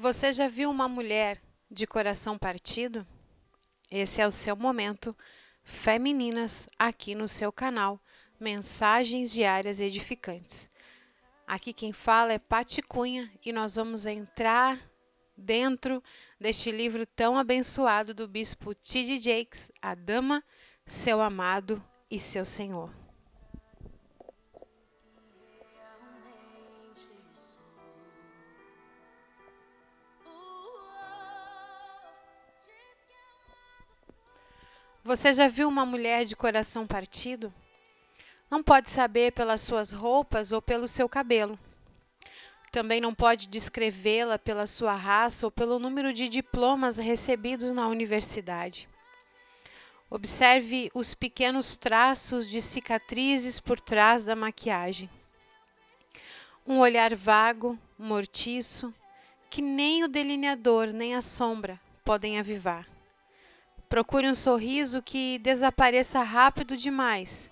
Você já viu uma mulher de coração partido? Esse é o seu momento Femininas aqui no seu canal Mensagens Diárias Edificantes. Aqui quem fala é Pati Cunha e nós vamos entrar dentro deste livro tão abençoado do bispo T.D. Jakes, A Dama, Seu Amado e Seu Senhor. Você já viu uma mulher de coração partido? Não pode saber pelas suas roupas ou pelo seu cabelo. Também não pode descrevê-la pela sua raça ou pelo número de diplomas recebidos na universidade. Observe os pequenos traços de cicatrizes por trás da maquiagem. Um olhar vago, mortiço, que nem o delineador nem a sombra podem avivar. Procure um sorriso que desapareça rápido demais,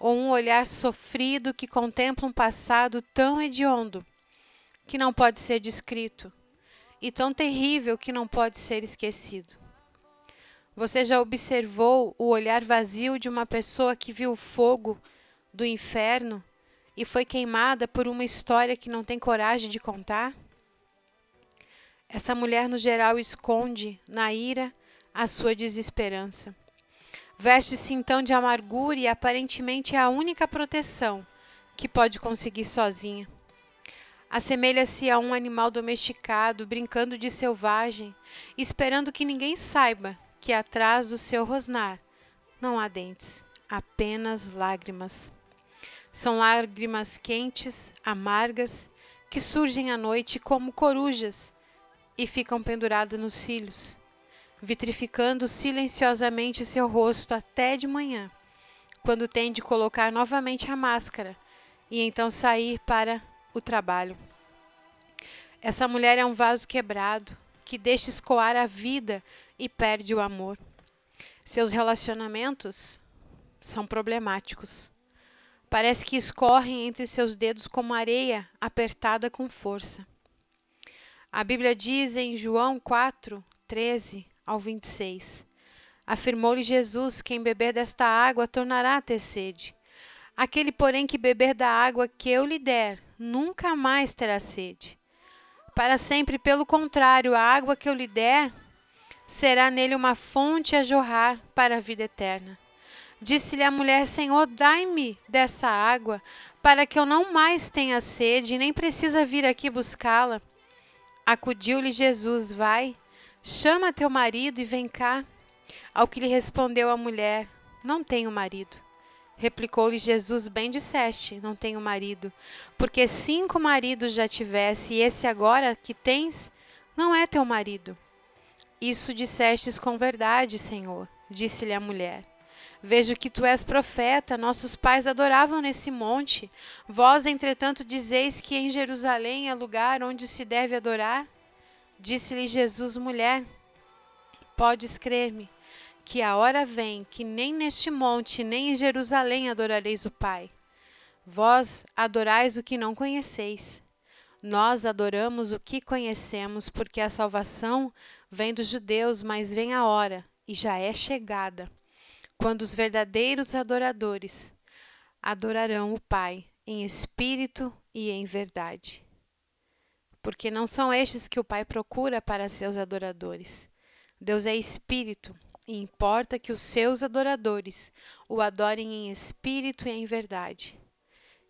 ou um olhar sofrido que contempla um passado tão hediondo que não pode ser descrito e tão terrível que não pode ser esquecido. Você já observou o olhar vazio de uma pessoa que viu o fogo do inferno e foi queimada por uma história que não tem coragem de contar? Essa mulher, no geral, esconde na ira a sua desesperança. Veste-se então de amargura e aparentemente é a única proteção que pode conseguir sozinha. Assemelha-se a um animal domesticado, brincando de selvagem, esperando que ninguém saiba que atrás do seu rosnar não há dentes, apenas lágrimas. São lágrimas quentes, amargas, que surgem à noite como corujas e ficam penduradas nos cílios vitrificando silenciosamente seu rosto até de manhã, quando tem de colocar novamente a máscara e então sair para o trabalho. Essa mulher é um vaso quebrado que deixa escoar a vida e perde o amor. Seus relacionamentos são problemáticos. Parece que escorrem entre seus dedos como areia apertada com força. A Bíblia diz em João 4, 13: ao 26. Afirmou-lhe Jesus: Quem beber desta água tornará a ter sede. Aquele, porém, que beber da água que eu lhe der, nunca mais terá sede. Para sempre, pelo contrário, a água que eu lhe der será nele uma fonte a jorrar para a vida eterna. Disse-lhe a mulher: Senhor, dai-me dessa água, para que eu não mais tenha sede, nem precisa vir aqui buscá-la. Acudiu-lhe Jesus: Vai Chama teu marido e vem cá. Ao que lhe respondeu a mulher: Não tenho marido. Replicou-lhe Jesus: Bem disseste, não tenho marido, porque cinco maridos já tivesse, e esse agora que tens não é teu marido. Isso dissestes com verdade, Senhor, disse-lhe a mulher. Vejo que tu és profeta, nossos pais adoravam nesse monte. Vós, entretanto, dizeis que em Jerusalém é lugar onde se deve adorar? Disse-lhe Jesus, mulher: Podes crer-me, que a hora vem que nem neste monte, nem em Jerusalém adorareis o Pai. Vós adorais o que não conheceis. Nós adoramos o que conhecemos, porque a salvação vem dos judeus, mas vem a hora, e já é chegada, quando os verdadeiros adoradores adorarão o Pai em espírito e em verdade porque não são estes que o Pai procura para seus adoradores. Deus é espírito e importa que os seus adoradores o adorem em espírito e em verdade.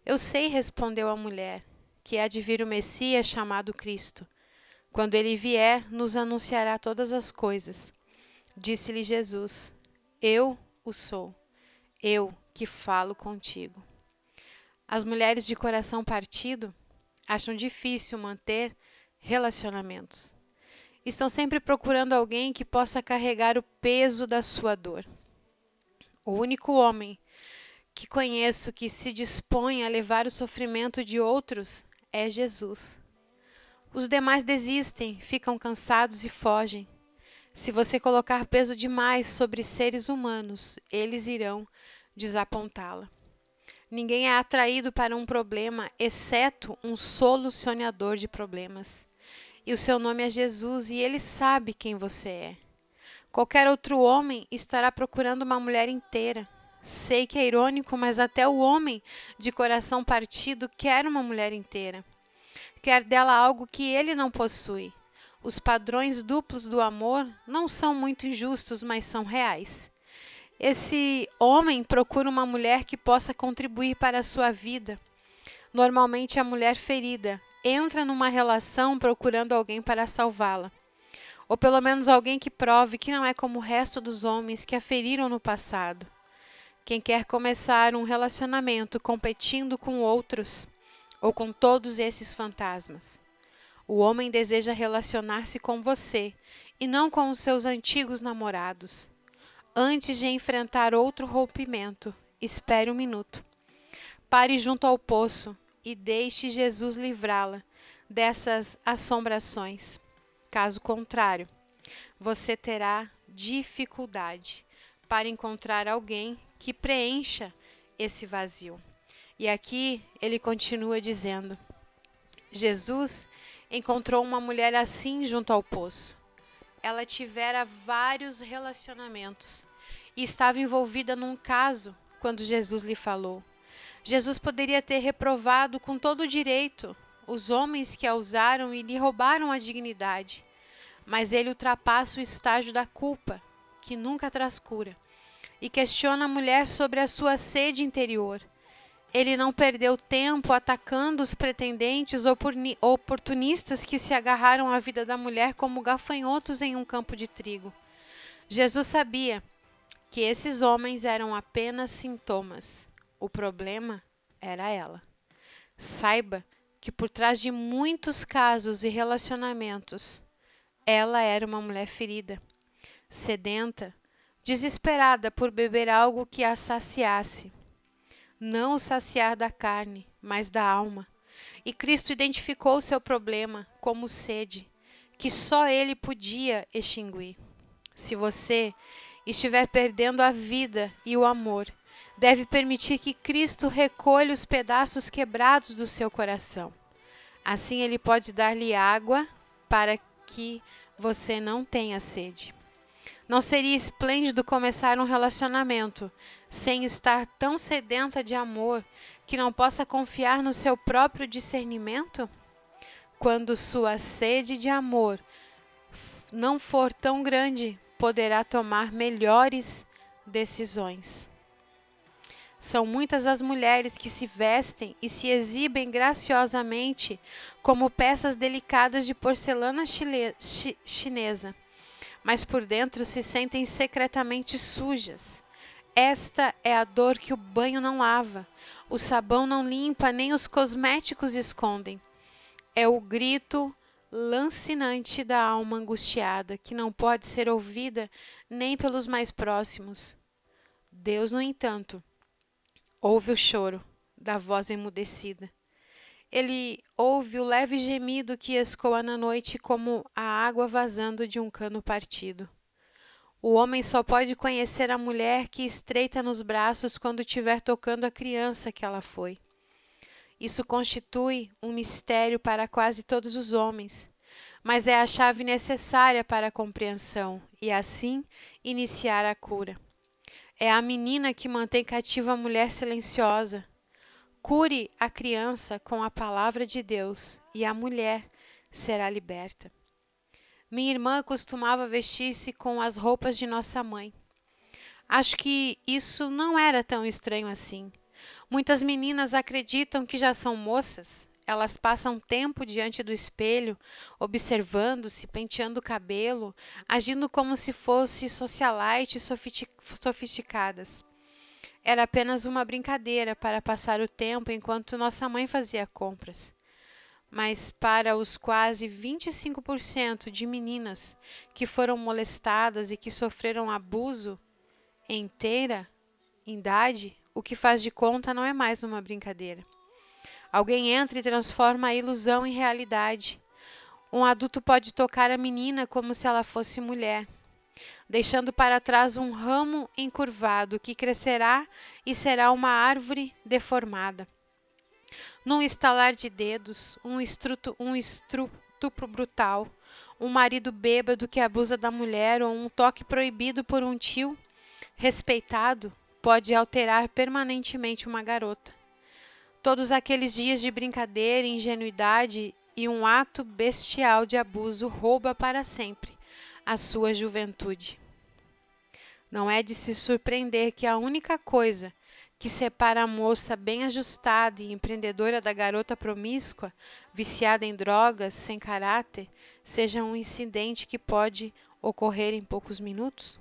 Eu sei, respondeu a mulher, que há de vir o Messias chamado Cristo. Quando ele vier, nos anunciará todas as coisas. Disse-lhe Jesus: Eu o sou, eu que falo contigo. As mulheres de coração partido acham difícil manter relacionamentos. Estão sempre procurando alguém que possa carregar o peso da sua dor. O único homem que conheço que se dispõe a levar o sofrimento de outros é Jesus. Os demais desistem, ficam cansados e fogem. Se você colocar peso demais sobre seres humanos, eles irão desapontá-la. Ninguém é atraído para um problema exceto um solucionador de problemas. E o seu nome é Jesus e ele sabe quem você é. Qualquer outro homem estará procurando uma mulher inteira. Sei que é irônico, mas até o homem de coração partido quer uma mulher inteira. Quer dela algo que ele não possui. Os padrões duplos do amor não são muito injustos, mas são reais. Esse homem procura uma mulher que possa contribuir para a sua vida. Normalmente, a mulher ferida entra numa relação procurando alguém para salvá-la. Ou pelo menos alguém que prove que não é como o resto dos homens que a feriram no passado. Quem quer começar um relacionamento competindo com outros ou com todos esses fantasmas. O homem deseja relacionar-se com você e não com os seus antigos namorados. Antes de enfrentar outro rompimento, espere um minuto. Pare junto ao poço e deixe Jesus livrá-la dessas assombrações. Caso contrário, você terá dificuldade para encontrar alguém que preencha esse vazio. E aqui ele continua dizendo: Jesus encontrou uma mulher assim junto ao poço. Ela tivera vários relacionamentos e estava envolvida num caso quando Jesus lhe falou. Jesus poderia ter reprovado com todo o direito os homens que a usaram e lhe roubaram a dignidade, mas ele ultrapassa o estágio da culpa, que nunca traz cura, e questiona a mulher sobre a sua sede interior. Ele não perdeu tempo atacando os pretendentes oportunistas que se agarraram à vida da mulher como gafanhotos em um campo de trigo. Jesus sabia que esses homens eram apenas sintomas o problema era ela. Saiba que por trás de muitos casos e relacionamentos, ela era uma mulher ferida, sedenta, desesperada por beber algo que a saciasse. Não o saciar da carne, mas da alma. E Cristo identificou seu problema como sede, que só ele podia extinguir. Se você estiver perdendo a vida e o amor, deve permitir que Cristo recolha os pedaços quebrados do seu coração. Assim, Ele pode dar-lhe água para que você não tenha sede. Não seria esplêndido começar um relacionamento sem estar tão sedenta de amor que não possa confiar no seu próprio discernimento? Quando sua sede de amor não for tão grande, poderá tomar melhores decisões. São muitas as mulheres que se vestem e se exibem graciosamente como peças delicadas de porcelana chile, chi, chinesa, mas por dentro se sentem secretamente sujas. Esta é a dor que o banho não lava, o sabão não limpa, nem os cosméticos escondem. É o grito lancinante da alma angustiada, que não pode ser ouvida nem pelos mais próximos. Deus, no entanto, Ouve o choro da voz emudecida. Ele ouve o leve gemido que escoa na noite como a água vazando de um cano partido. O homem só pode conhecer a mulher que estreita nos braços quando estiver tocando a criança que ela foi. Isso constitui um mistério para quase todos os homens, mas é a chave necessária para a compreensão e, assim, iniciar a cura. É a menina que mantém cativa a mulher silenciosa. Cure a criança com a palavra de Deus e a mulher será liberta. Minha irmã costumava vestir-se com as roupas de nossa mãe. Acho que isso não era tão estranho assim. Muitas meninas acreditam que já são moças elas passam tempo diante do espelho, observando-se, penteando o cabelo, agindo como se fossem socialites sofisticadas. Era apenas uma brincadeira para passar o tempo enquanto nossa mãe fazia compras. Mas para os quase 25% de meninas que foram molestadas e que sofreram abuso inteira, idade, o que faz de conta não é mais uma brincadeira. Alguém entra e transforma a ilusão em realidade. Um adulto pode tocar a menina como se ela fosse mulher, deixando para trás um ramo encurvado que crescerá e será uma árvore deformada. Num estalar de dedos, um, um instrutor estupro brutal, um marido bêbado que abusa da mulher ou um toque proibido por um tio respeitado pode alterar permanentemente uma garota. Todos aqueles dias de brincadeira, ingenuidade e um ato bestial de abuso rouba para sempre a sua juventude. Não é de se surpreender que a única coisa que separa a moça bem ajustada e empreendedora da garota promíscua, viciada em drogas, sem caráter, seja um incidente que pode ocorrer em poucos minutos?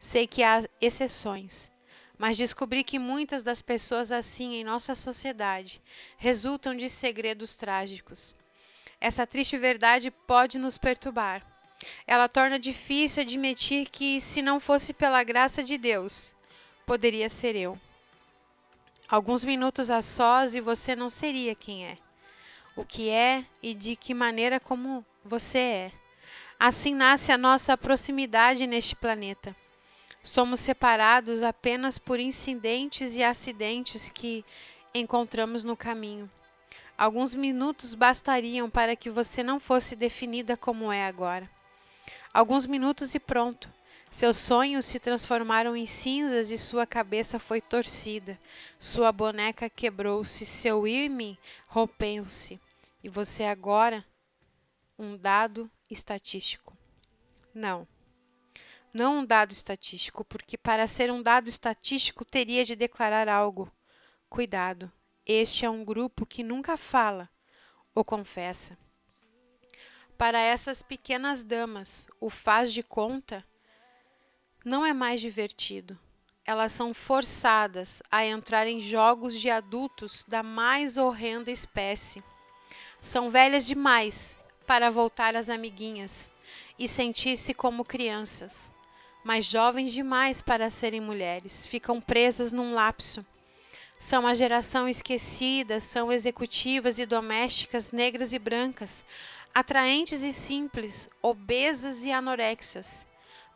Sei que há exceções, mas descobri que muitas das pessoas assim em nossa sociedade resultam de segredos trágicos. Essa triste verdade pode nos perturbar. Ela torna difícil admitir que, se não fosse pela graça de Deus, poderia ser eu. Alguns minutos a sós e você não seria quem é, o que é e de que maneira como você é. Assim nasce a nossa proximidade neste planeta. Somos separados apenas por incidentes e acidentes que encontramos no caminho. Alguns minutos bastariam para que você não fosse definida como é agora. Alguns minutos e pronto. Seus sonhos se transformaram em cinzas e sua cabeça foi torcida. Sua boneca quebrou-se, seu irme rompeu-se. E você agora um dado estatístico. Não. Não um dado estatístico, porque para ser um dado estatístico teria de declarar algo. Cuidado, este é um grupo que nunca fala ou confessa. Para essas pequenas damas, o faz de conta não é mais divertido. Elas são forçadas a entrar em jogos de adultos da mais horrenda espécie. São velhas demais para voltar às amiguinhas e sentir-se como crianças, mas jovens demais para serem mulheres. Ficam presas num lapso. São a geração esquecida, são executivas e domésticas negras e brancas, atraentes e simples, obesas e anorexas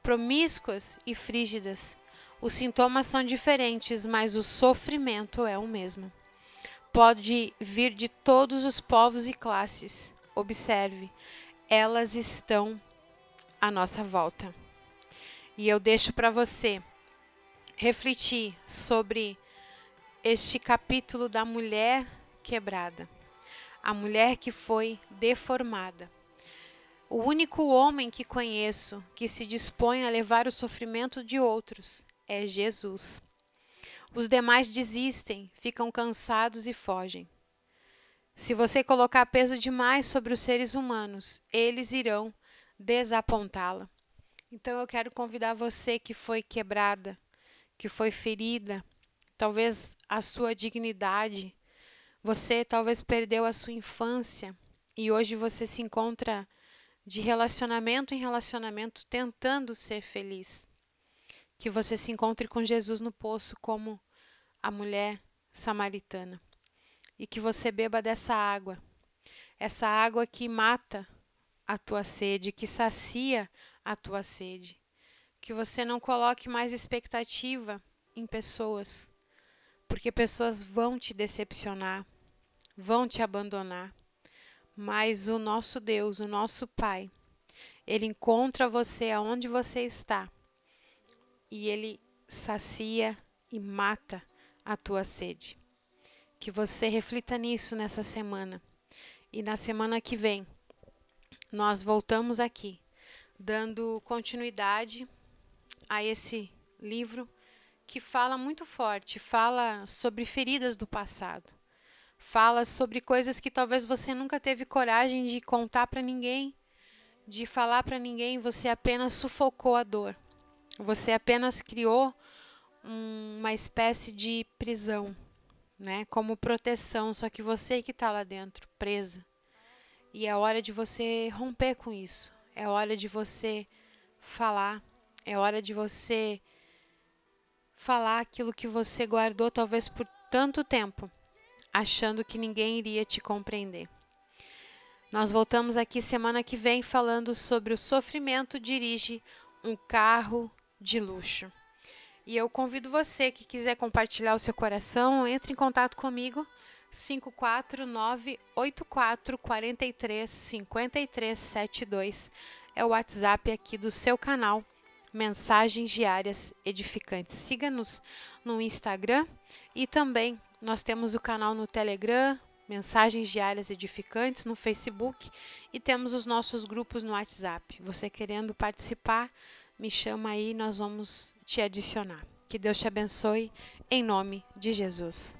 promíscuas e frígidas. Os sintomas são diferentes, mas o sofrimento é o mesmo. Pode vir de todos os povos e classes. Observe, elas estão à nossa volta. E eu deixo para você refletir sobre este capítulo da mulher quebrada, a mulher que foi deformada. O único homem que conheço que se dispõe a levar o sofrimento de outros é Jesus. Os demais desistem, ficam cansados e fogem. Se você colocar peso demais sobre os seres humanos, eles irão desapontá-la. Então eu quero convidar você que foi quebrada, que foi ferida, talvez a sua dignidade, você talvez perdeu a sua infância e hoje você se encontra de relacionamento em relacionamento tentando ser feliz. Que você se encontre com Jesus no poço como a mulher samaritana. E que você beba dessa água. Essa água que mata a tua sede, que sacia a tua sede. Que você não coloque mais expectativa em pessoas, porque pessoas vão te decepcionar, vão te abandonar. Mas o nosso Deus, o nosso Pai, ele encontra você aonde você está e ele sacia e mata a tua sede. Que você reflita nisso nessa semana. E na semana que vem, nós voltamos aqui, dando continuidade a esse livro que fala muito forte, fala sobre feridas do passado fala sobre coisas que talvez você nunca teve coragem de contar para ninguém, de falar para ninguém, você apenas sufocou a dor. Você apenas criou uma espécie de prisão, né, como proteção, só que você que está lá dentro, presa. E é hora de você romper com isso. É hora de você falar, é hora de você falar aquilo que você guardou talvez por tanto tempo achando que ninguém iria te compreender. Nós voltamos aqui semana que vem falando sobre o sofrimento dirige um carro de luxo. E eu convido você que quiser compartilhar o seu coração, entre em contato comigo 54984435372 é o WhatsApp aqui do seu canal Mensagens Diárias Edificantes. Siga-nos no Instagram e também nós temos o canal no Telegram, Mensagens Diárias Edificantes no Facebook e temos os nossos grupos no WhatsApp. Você querendo participar, me chama aí, nós vamos te adicionar. Que Deus te abençoe em nome de Jesus.